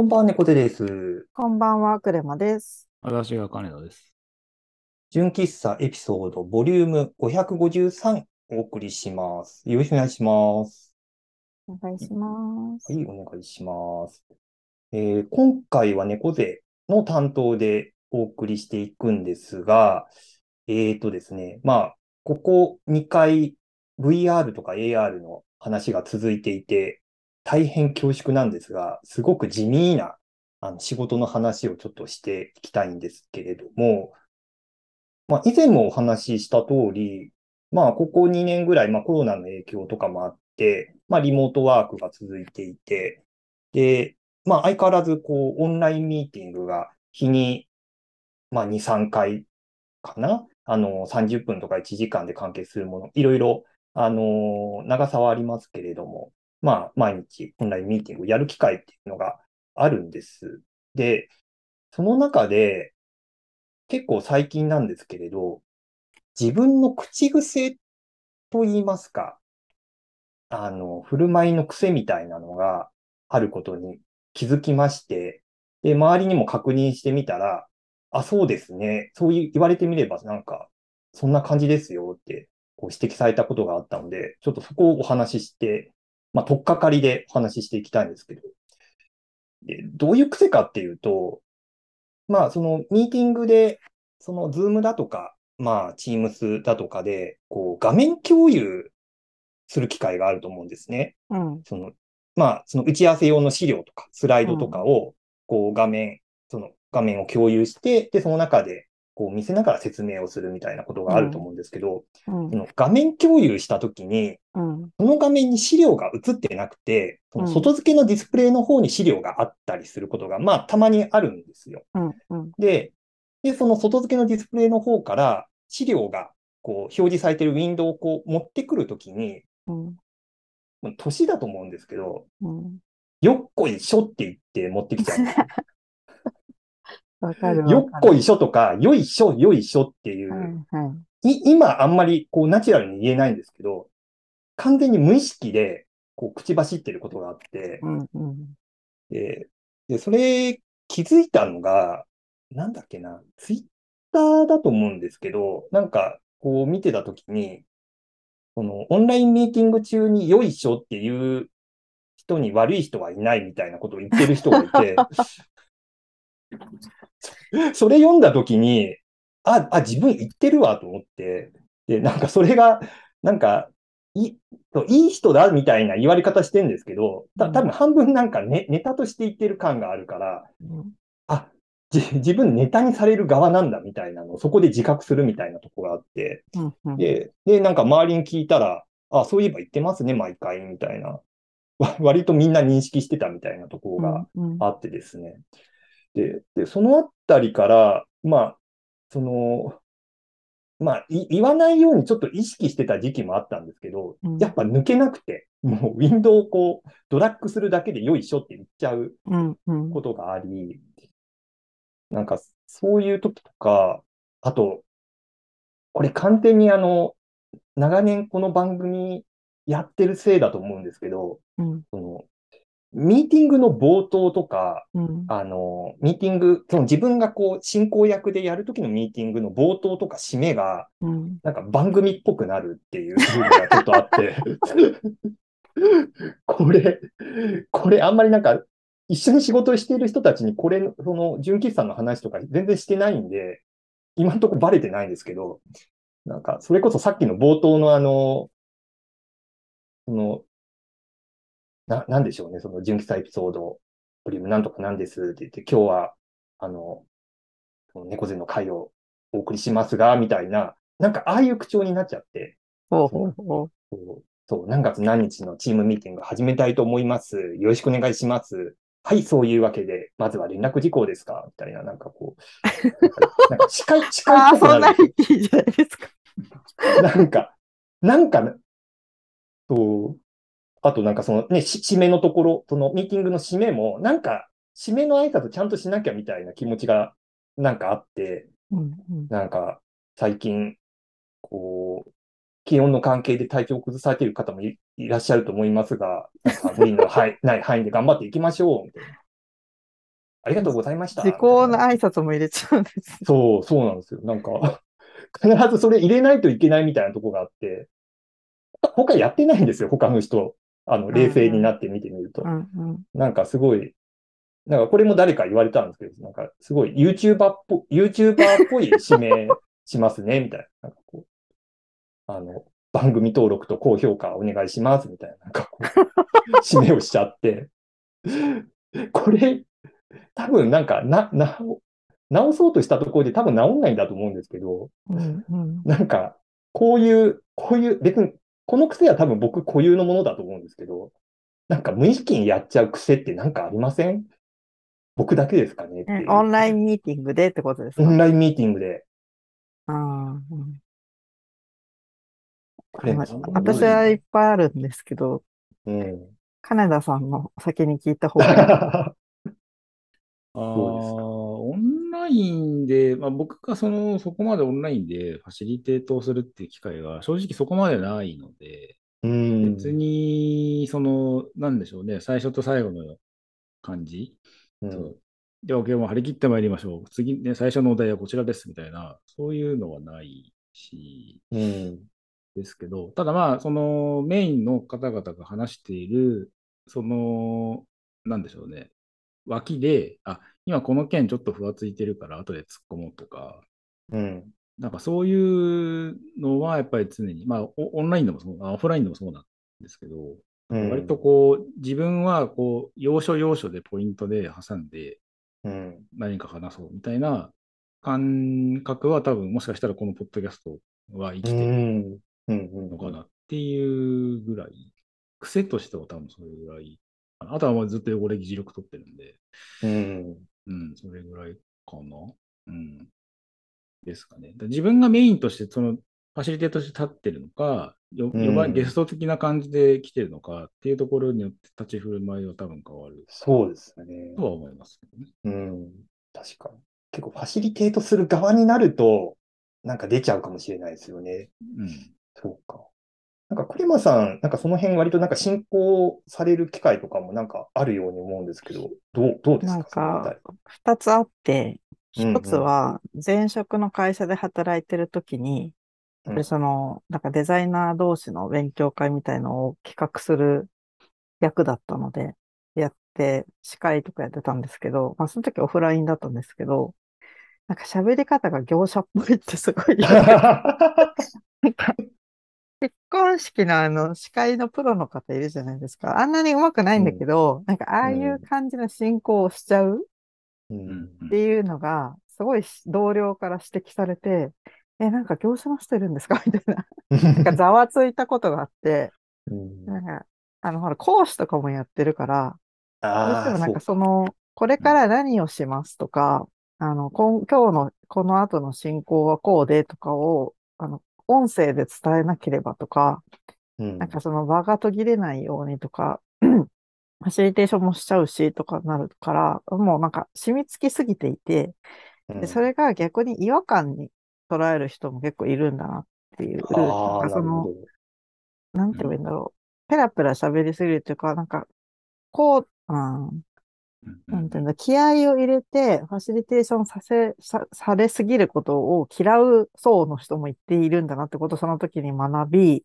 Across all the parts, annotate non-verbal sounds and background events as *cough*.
こんばんは、猫背です。こんばんは、クレマです。私が金田です。純喫茶エピソードボリューム553お送りします。よろしくお願いします。お願いします。はい、お願いします。えー今回は猫背の担当でお送りしていくんですが、えーとですね、まあ、ここ2回 VR とか AR の話が続いていて、大変恐縮なんですが、すごく地味なあの仕事の話をちょっとしていきたいんですけれども、まあ、以前もお話しした通り、まあ、ここ2年ぐらい、まあ、コロナの影響とかもあって、まあ、リモートワークが続いていて、で、まあ、相変わらず、こう、オンラインミーティングが日に、まあ、2、3回かな？あの、30分とか1時間で完結するもの、いろいろ、あの、長さはありますけれども、まあ、毎日オンラインミーティングをやる機会っていうのがあるんです。で、その中で、結構最近なんですけれど、自分の口癖と言いますか、あの、振る舞いの癖みたいなのがあることに気づきまして、で、周りにも確認してみたら、あ、そうですね。そう言われてみれば、なんか、そんな感じですよって、こう指摘されたことがあったので、ちょっとそこをお話しして、まあ、とっかかりでお話ししていきたいんですけど、でどういう癖かっていうと、まあ、そのミーティングで、そのズームだとか、まあ、チームスだとかで、こう、画面共有する機会があると思うんですね。うん、その、まあ、その打ち合わせ用の資料とか、スライドとかを、こう、画面、その画面を共有して、で、その中で、こう、見せながら説明をするみたいなことがあると思うんですけど、うん。そ、の画面共有したときに、うん、その画面に資料が映ってなくて、その外付けのディスプレイの方に資料があったりすることが、まあ、たまにあるんですよ。で、で、その外付けのディスプレイの方から資料が、こう、表示されているウィンドウをこう持ってくるときに、うん、年だと思うんですけど、うん。よっこいしょって言って持ってきちゃうんですよ。*laughs* よっこいしょとか、よいしょ、よいしょっていう、はい、はい。い今あんまりこうナチュラルに言えないんですけど、完全に無意識でこう口走ってることがあって、うん、うん、で、で、それ気づいたのが、なんだっけな、ツイッターだと思うんですけど、なんかこう見てたときに、このオンラインミーティング中によいしょっていう人に悪い人はいないみたいなことを言ってる人がいて、*laughs* そ *laughs* それ読んだときに、あ、あ、自分言ってるわと思って、で、なんかそれが、なんか、いいい人だみたいな言われ方してるんですけど、た多分半分なんかネネタとして言ってる感があるから、うんあ、じ自分ネタにされる側なんだみたいなのをそこで自覚するみたいなとこがあって。で、で、なんか周りに聞いたら、あ、そういえば言ってますね、毎回、みたいな。わ割とみんな認識してたみたいなところがあってですね。で、で、そのあたりから、まあ、その、まあ、い言わないようにちょっと意識してた時期もあったんですけど、うんやっぱ抜けなくて、もうウィンドウをこう、ドラッグするだけでよいしょって言っちゃううん、うん。ことがあり、なんか、そういう時とか、あと、これ完全にあの、長年この番組やってるせいだと思うんですけど、うん、その、ミーティングの冒頭とか、うん、あの、ミーティング、その自分がこう、進行役でやるときのミーティングの冒頭とか締めが、うん。なんか番組っぽくなるっていう部分がちょっとあって、*laughs* これ、これあんまりなんか、一緒に仕事をしている人たちにこれ、その、純喫茶の話とか全然してないんで、今んとこバレてないんですけど、なんか、それこそさっきの冒頭のあの、その、な、なんでしょうね、その純喫茶エピソード、ボリュームなんとかなんですって言って、今日は、あの、猫背の会をお送りしますが、みたいな、なんかああいう口調になっちゃって、ほうほうほう。そう、そう何月何日のチームミーティング始めたいと思います。よろしくお願いします。はい、そういうわけで、まずは連絡事項ですかみたいな、なんかこう、なんかなんか司会、司 *laughs* ああ、そんな。にいいじゃないですか。なんか、なんか、そう、あとなんかそのね、し締めのところ、そのミーティングの締めも、なんか、締めの挨拶ちゃんとしなきゃみたいな気持ちがなんかあって、うん、うん。なんか、最近、こう、気温の関係で体調を崩されている方もいいらっしゃると思いますが、無理の、*laughs* はい、ない範囲で頑張っていきましょう、みたいな。ありがとうございました。時効の挨拶も入れちゃうんです。そう、そうなんですよ。なんか、必ずそれ入れないといけないみたいなとこがあって、他やってないんですよ、他の人。あの、冷静になって見てみると。なんかすごい、なんかこれも誰か言われたんですけど、なんかすごい YouTuber っぽ、YouTuber っぽい指名 *laughs* しますね、みたいな。なんかこう、あの、番組登録と高評価お願いします、みたいな、なんかこう、*laughs* 指名をしちゃって。これ、多分なんか、な、な、直そうとしたところで多分直んないんだと思うんですけど、うんうん。なんか、こういう、こういう、別に、この癖は多分僕固有のものだと思うんですけど、なんか無意識にやっちゃう癖ってなんかありません？僕だけですかねオンラインミーティングでってことですか？オンラインミーティングで。うんうん私はいっぱいあるんですけど、うん。金田さんの先に聞いた方がいい。ああ、そうですかオンラインで、まあ、僕がその、そこまでオンラインでファシリテートをするっていう機会が正直そこまでないので、うん。別に、その、なんでしょうね、最初と最後の感じ。うんそうでは、今日も張り切ってまいりましょう。次、ね、最初のお題はこちらですみたいな、そういうのはないし、うん。ですけど、ただまあ、そのメインの方々が話している、その、なんでしょうね、脇で、あ、今この件ちょっとふわついてるから後で突っ込もうとか、うん。なんかそういうのはやっぱり常に、まあ、オオンラインでもそう、あオフラインでもそうなんですけど、うん。割とこう、自分はこう、要所要所でポイントで挟んでうん。何か話そうみたいな感覚は多分もしかしたらこのポッドキャストは生きうてる。のかなっていうぐらい、癖としては多分それぐらい。あとはもうずっと汚れ議事録取ってるんで、うん。うん、それぐらいかな。うん。ですかね。だ自分がメインとして、その、ファシリテートとして立ってるのか、ようん呼ばゲスト的な感じで来てるのかっていうところによって立ち振る舞いは多分変わるそうですねと。は思いますけどね。うん。確かに。結構ファシリテートする側になると、なんか出ちゃうかもしれないですよね。うん。そうか。なんか、クリマさん、なんかその辺割となんか進行される機会とかもなんかあるように思うんですけど、どう、どうですなんか二つあって、うんうん。一つは前職の会社で働いてる時に、うん。でその、なんかデザイナー同士の勉強会みたいのを企画する役だったので、やって、司会とかやってたんですけど、まあその時オフラインだったんですけど、なんか喋り方が業者っぽいってすごい *laughs* *laughs* *laughs* 結婚式のあの司会のプロの方いるじゃないですか。あんなに上手くないんだけど、なんかああいう感じの進行をしちゃう。っていうのが、すごい同僚から指摘されて、え、なんか業者の人いるんですか？*laughs* みたいな。なんかざわついたことがあって、うん。なんか、あの、ほら、講師とかもやってるから、どうしてもなんかその、これから何をしますとか、あの、今今日のこの後の進行はこうでとかを、あの、音声で伝えなければとか、うん。なんかその場が途切れないようにとか、*clears throat* ファシリテーションもしちゃうしとかなるから、もうなんか染み付きすぎていて、うん。で、それが逆に違和感に捉える人も結構いるんだなっていう、なんかそのなんて言えばいいんだろう。ペラペラ喋りすぎるというか、なんか、こう、うん、うんなんていうんだ、気合を入れて、ファシリテーションさせ、さ、されすぎることを嫌う層の人も言っているんだなってことをその時に学び、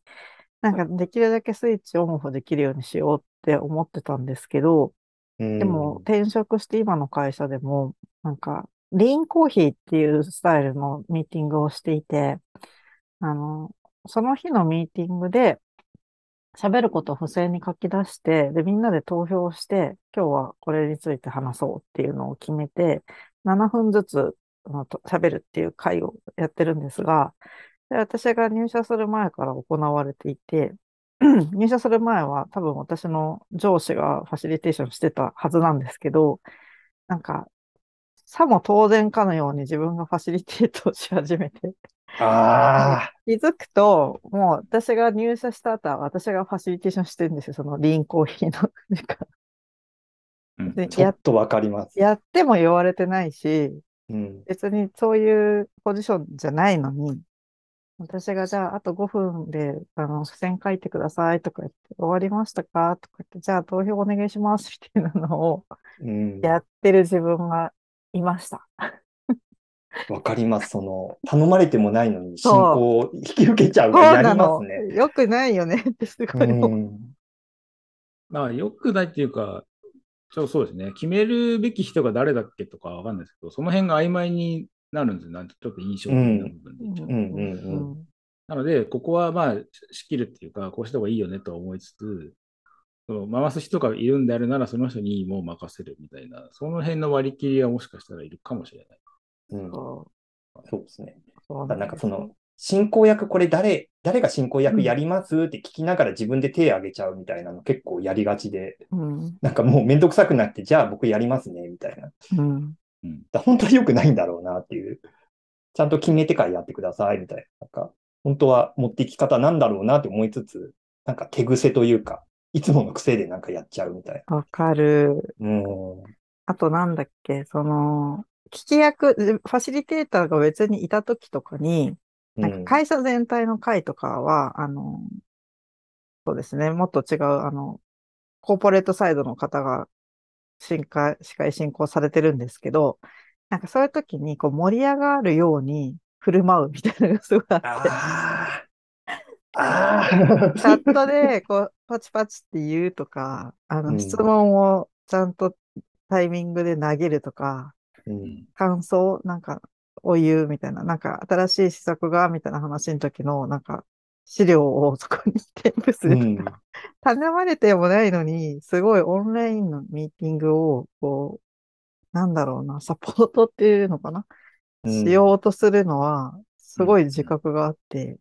なんかできるだけスイッチオンオフできるようにしようって思ってたんですけど、ででも転職して今の会社でも、なんか、リーンコーヒーっていうスタイルのミーティングをしていて、あの、その日のミーティングで、喋ることを付箋に書き出して、で、みんなで投票して、今日はこれについて話そうっていうのを決めて、7分ずつ喋るっていう会をやってるんですが、で私が入社する前から行われていて、*clears throat* 入社する前は多分私の上司がファシリテーションしてたはずなんですけど、なんか、さも当然かのように自分がファシリテートし始めて、ああ、気づくと、もう私が入社した後は私がファシリテーションしてるんですよ、そのリーンコーヒーの。*laughs* うんちょっとわかります。やっても言われてないし、うん。別にそういうポジションじゃないのに、私がじゃあ、あと5分で、あの、付箋書いてくださいとか言って、終わりましたかとか言って、じゃあ投票お願いしますみたいなのをうん。やってる自分がいました。わかります。その、頼まれてもないのに進行を引き受けちゃうそうがやりますね。。よくないよね *laughs* ってすごうい思う。ん。まあ、よくないっていうか、そうそうですね。決めるべき人が誰だっけとかわかんないですけど、その辺が曖昧になるんですよ。なんてちょっと印象的な部分で言っちゃうと。うんうんうんなので、ここはまあ、仕切るっていうか、こうした方がいいよねとは思いつつ、その回す人がいるんであるなら、その人にもう任せるみたいな、その辺の割り切りはもしかしたらいるかもしれない。うん。そそうですね。なんかその、進行役これ誰、誰が進行役やりますって聞きながら自分で手挙げちゃうみたいなの結構やりがちで、うん、なんかもうめんどくさくなって、じゃあ僕やりますね、みたいな。うん、だ本当は良くないんだろうなっていう。ちゃんと決めてからやってください、みたいな。なんか、本当は持っていき方なんだろうなって思いつつ、なんか手癖というか、いつもの癖でなんかやっちゃうみたいわかる。な。うん。あとなんだっけ、その、聞き役、ファシリテーターが別にいた時とかに、なんか会社全体の会とかは、あの、そうですね、もっと違う、あの、コーポレートサイドの方が進化、司会進行されてるんですけど、なんかそういう時にこう盛り上がるように振る舞うみたいなのがすごいあって、あ。*laughs* チャットでこうパチパチって言うとか、あのうん質問をちゃんとタイミングで投げるとか、うん。感想なんかを言うみたいな、なんか新しい施策がみたいな話の時のなんか資料をそこに添付するとか、頼まれてもないのに、すごいオンラインのミーティングを、こう、なんだろうな、サポートっていうのかな、うん。しようとするのは、すごい自覚があって、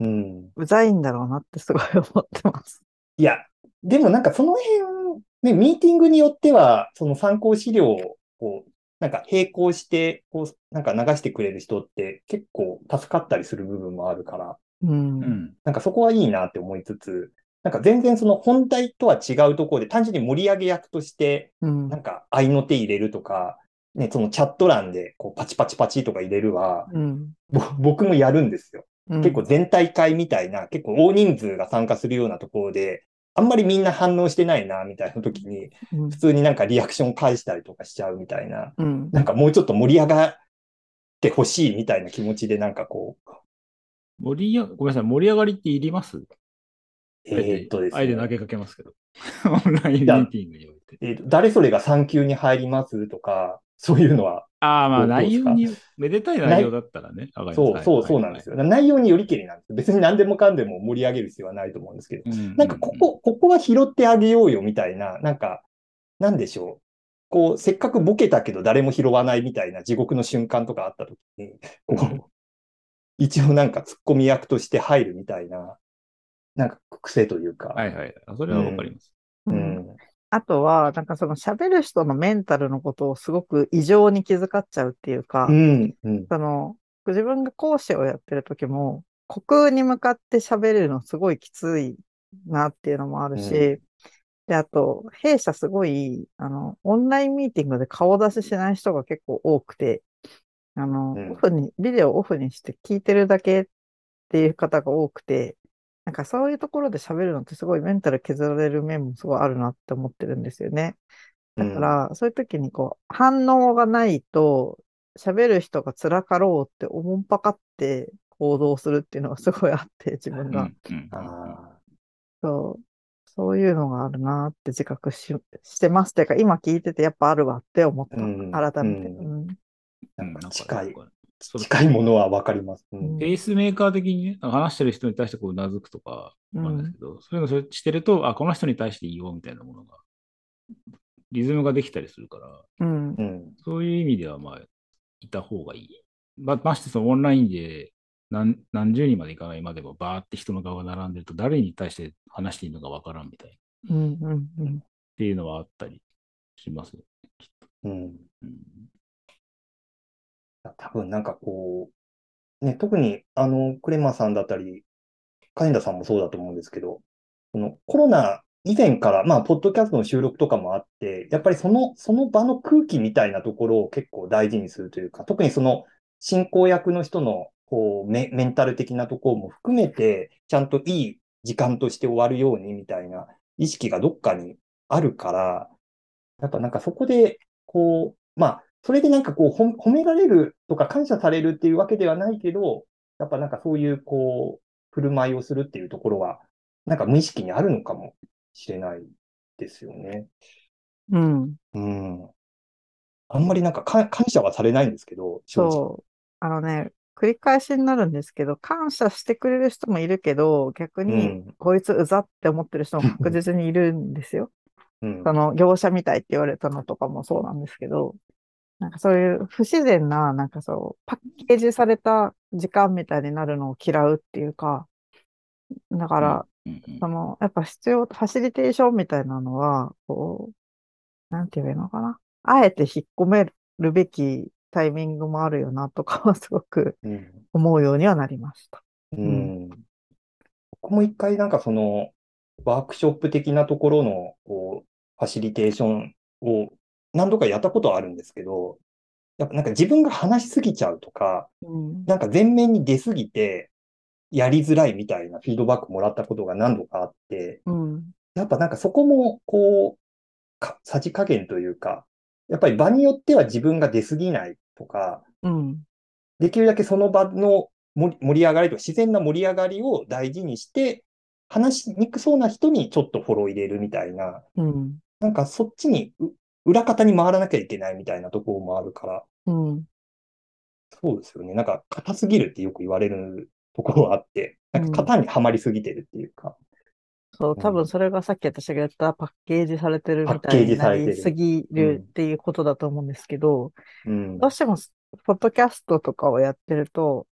うん。うざいんだろうなってすごい思ってます。いや、でもなんかその辺、ね、ミーティングによっては、その参考資料を、こう、なんか並行して、こう、なんか流してくれる人って結構助かったりする部分もあるから、うん。うん。なんかそこはいいなって思いつつ、なんか全然その本題とは違うところで単純に盛り上げ役として、うんなんか合いの手入れるとか、ね、そのチャット欄でこうパチパチパチとか入れるは、うん。ぼ僕もやるんですよ。うん結構全体会みたいな、結構大人数が参加するようなところで、あんまりみんな反応してないな、みたいな時に、うん普通になんかリアクション返したりとかしちゃうみたいな、うん。なんかもうちょっと盛り上がってほしいみたいな気持ちでなんかこう、盛り上ごめんなさい、盛り上がりっていります？えーっとですね、あえて投げかけますけど。*laughs* *laughs* オンラインミーティングにおいて。えーと誰それが産休に入ります？とか、そういうのは、ああ、まあ内容に、めでたい内容だったらね、そう、そう、そうなんですよ。よ。内容によりけりなんですよ。別に何でもかんでも盛り上げる必要はないと思うんですけど、うんなんかこ、こ、ここは拾ってあげようよみたいな、なんか、なんでしょう。こう、せっかくボケたけど誰も拾わないみたいな地獄の瞬間とかあった時に、こう、一応なんかツッコミ役として入るみたいな、なんか癖というか。はいはい。それはわかります。ううんん。あとは、なんかその喋る人のメンタルのことをすごく異常に気遣っちゃうっていうか、うん。うん。その、自分が講師をやってる時も、虚空に向かって喋るのすごいきついなっていうのもあるし、うで、あと、弊社すごい、あの、オンラインミーティングで顔出ししない人が結構多くて、あの、うんオフに、ビデオオフにして聞いてるだけっていう方が多くて、なんかそういうところで喋るのってすごいメンタル削られる面もすごいあるなって思ってるんですよね。だから、そういう時にこう、反応がないと、喋る人が辛かろうって思んぱかって行動するっていうのがすごいあって、自分が。うんうんあそう、そういうのがあるなって自覚し、してます。てか、今聞いててやっぱあるわって思った。うん改めて。ううんーなんか近い、近いものはわかります。うん。ペースメーカー的にね、話してる人に対してこううなずくとか、なんですけど、そういうのそれしてると、あ、この人に対していいよみたいなものが、リズムができたりするから、うんう。ん。そういう意味では、まあ、いた方がいい。まましてそのオンラインで何何十人までいかないまでもバーって人の顔が並んでると、誰に対して話していいのかわからんみたいな、っうん。うん。うん。ていうのはあったりしますよね。きっとうん。多分なんかこう、ね、特にあの、クレマさんだったり、カインダさんもそうだと思うんですけど、このコロナ以前から、まあ、ポッドキャストの収録とかもあって、やっぱりその、その場の空気みたいなところを結構大事にするというか、特にその進行役の人のこうメ、メンタル的なところも含めて、ちゃんといい時間として終わるようにみたいな意識がどっかにあるから、やっぱなんかそこで、こう、まあ、それでなんかこう褒褒められるとか感謝されるっていうわけではないけど、やっぱなんかそういうこう、振る舞いをするっていうところは、なんか無意識にあるのかもしれないですよね。うん。うん。あんまりなんかか感謝はされないんですけど、正直。そう。あのね、繰り返しになるんですけど、感謝してくれる人もいるけど、逆うに、ん。こいつうざって思ってる人も *laughs* 確実にいるんですよ。うん。その業者みたいって言われたのとかもそうなんですけど、なんかそういう不自然な、なんかそう、パッケージされた時間みたいになるのを嫌うっていうか、だから、うんうんその、やっぱ必要、ファシリテーションみたいなのは、こう、なんて言えばいいのかな。あえて引っ込めるべきタイミングもあるよなとかは *laughs* すごくうん。思うようにはなりました。うん。僕も一回なんかその、ワークショップ的なところの、こう、ファシリテーションを何度かやったことはあるんですけど、やっぱなんか自分が話しすぎちゃうとか、うん。なんか前面に出すぎて、やりづらいみたいなフィードバックもらったことが何度かあって、うん。やっぱなんかそこも、こう、か、さじ加減というか、やっぱり場によっては自分が出すぎないとか、うん。できるだけその場の盛り上がりとか自然な盛り上がりを大事にして、話しにくそうな人にちょっとフォロー入れるみたいな、うん。なんかそっちにう裏方に回らなきゃいけないみたいなところもあるから、うん。そうですよね。なんか硬すぎるってよく言われるところはあって、なんか型にはまりすぎてるっていうか、そう、多うん分それがさっき私が言ったパッケージされてるみパッケーたいにジされてるなりすぎるっていうことだと思うんですけど、うん。どうしても、ポッドキャストとかをやってると、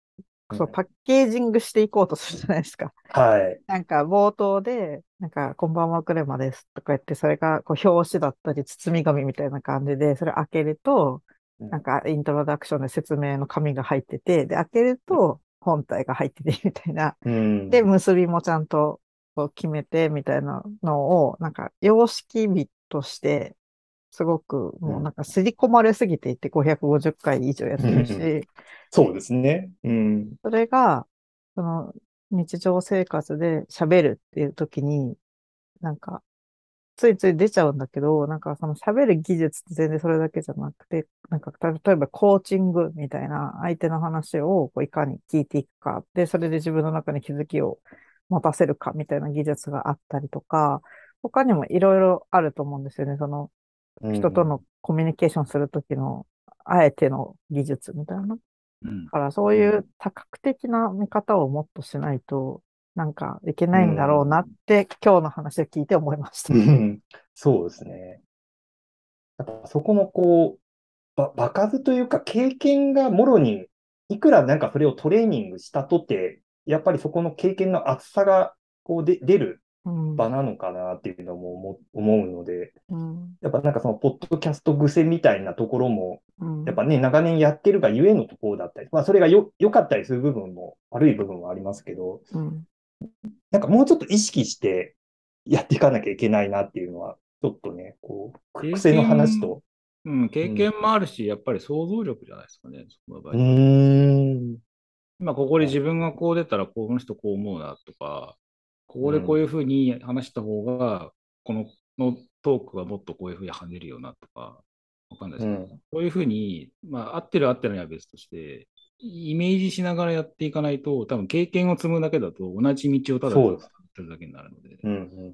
そう、うんパッケージングしていこうとするじゃないですか。はい。なんか冒頭で、なんか、こんばんはクレマですとか言って、それがこう表紙だったり、包み紙みたいな感じで、それ開けると、うんなんかイントロダクションで説明の紙が入ってて、で、開けると本体が入っててみたいな。うん。で、結びもちゃんとこう決めてみたいなのを、なんか様式美として、すごくもうなんか刷り込まれすぎていて550回以上やってるし、そうですね。うん。それが、その日常生活で喋るっていう時に、なんか、ついつい出ちゃうんだけど、なんかその喋る技術って全然それだけじゃなくて、なんか例えばコーチングみたいな相手の話をこういかに聞いていくか、で、それで自分の中に気づきを持たせるかみたいな技術があったりとか、他にもいろいろあると思うんですよね。その人とのコミュニケーションするときの、あえての技術みたいな。うんだからそういう多角的な見方をもっとしないと、なんかいけないんだろうなって、今日の話を聞いて思いました。うんそうですね。やっぱそこのこう、ば、場数というか経験がもろに、いくらなんかそれをトレーニングしたとて、やっぱりそこの経験の厚さがこうで出るうん。場なのかなっていうのも思思うので、うん。やっぱなんかそのポッドキャスト癖みたいなところも、うんやっぱね、長年やってるがゆえのところだったり、まあそれがよ、良かったりする部分も悪い部分もありますけど、うん。なんかもうちょっと意識してやっていかなきゃいけないなっていうのは、ちょっとね、こう、癖の話と。うん、経験もあるし、やっぱり想像力じゃないですかね、その場合うーん。今ここで自分がこう出たらこの人こう思うなとか、ここでこういうふうに話した方が、こののトークがもっとこういうふうに跳ねるよなとか、わかんないですけど、うん。こういうふうに、まあ合ってる合ってないは別として、イメージしながらやっていかないと、多分経験を積むだけだと同じ道をただそうです。ってるだけになるので、うんうん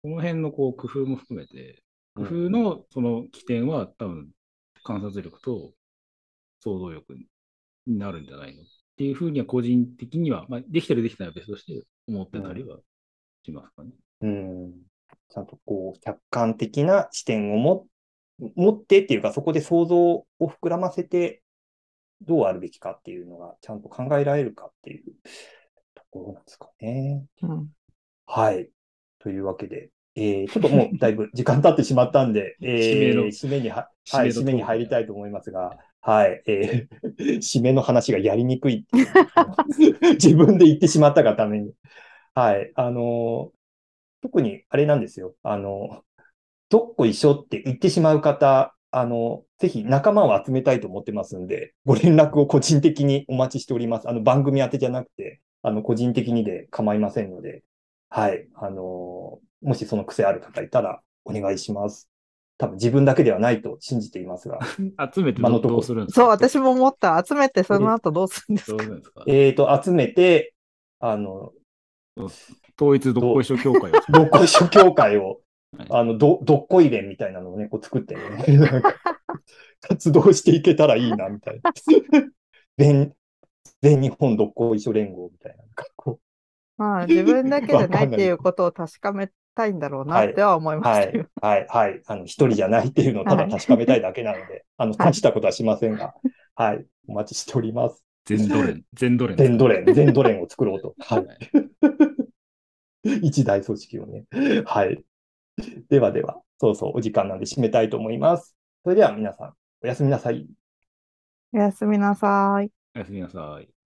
この辺のこう工夫も含めて、うん。工夫のその起点は多分観察力と想像力になるんじゃないのっていうふうには個人的には、まあ、できてるできてないは別として思ってたりはしますかね。うん。ちゃんとこう、客観的な視点をも持ってっていうか、そこで想像を膨らませて、どうあるべきかっていうのが、ちゃんと考えられるかっていうところなんですかね。うん。はい。というわけで、えーちょっともうだいぶ時間経ってしまったんで、えー *laughs* 締めには、はい、締めに入りたいと思いますが、はい、えー *laughs* 締めの話がやりにくいって *laughs* 自分で言ってしまったがために。はい、あの特にあれなんですよ。あの、どっこいしょって言ってしまう方あの、ぜひ仲間を集めたいと思ってますんで、ご連絡を個人的にお待ちしております。あの、番組宛てじゃなくて、あの、個人的にで構いませんので、はい。あの、もしその癖ある方いたらお願いします。多分自分だけではないと信じていますが。*laughs* 集めて今のとこどうするんですか？そう、私も思った。集めてその後どうするんですか？えっと、集めて、あの、統一どっこいしょ協会を。どっこいしょ協会をはい、あの、ど、どっこい連みたいなのをね、こう作ってね、活動していけたらいいな、みたいな。*laughs* 全、全日本どっこいしょ連合みたいな。なんかこまあ、自分だけじゃないっていうことを確かめたいんだろうなっては思いうまはいしたよ。、はい、はい。あの、一人じゃないっていうのをただ確かめたいだけなので、あの、大したことはしませんが、はい、お待ちしております。全ドレン。*laughs* 全ドレン。全ドレン、全ドレンを作ろうと。は *laughs* はいい。*laughs* 一大組織をね。はい。ではでは、そうそう、お時間なんで締めたいと思います。それでは皆さん、おやすみなさい。おやすみなさい。おやすみなさい。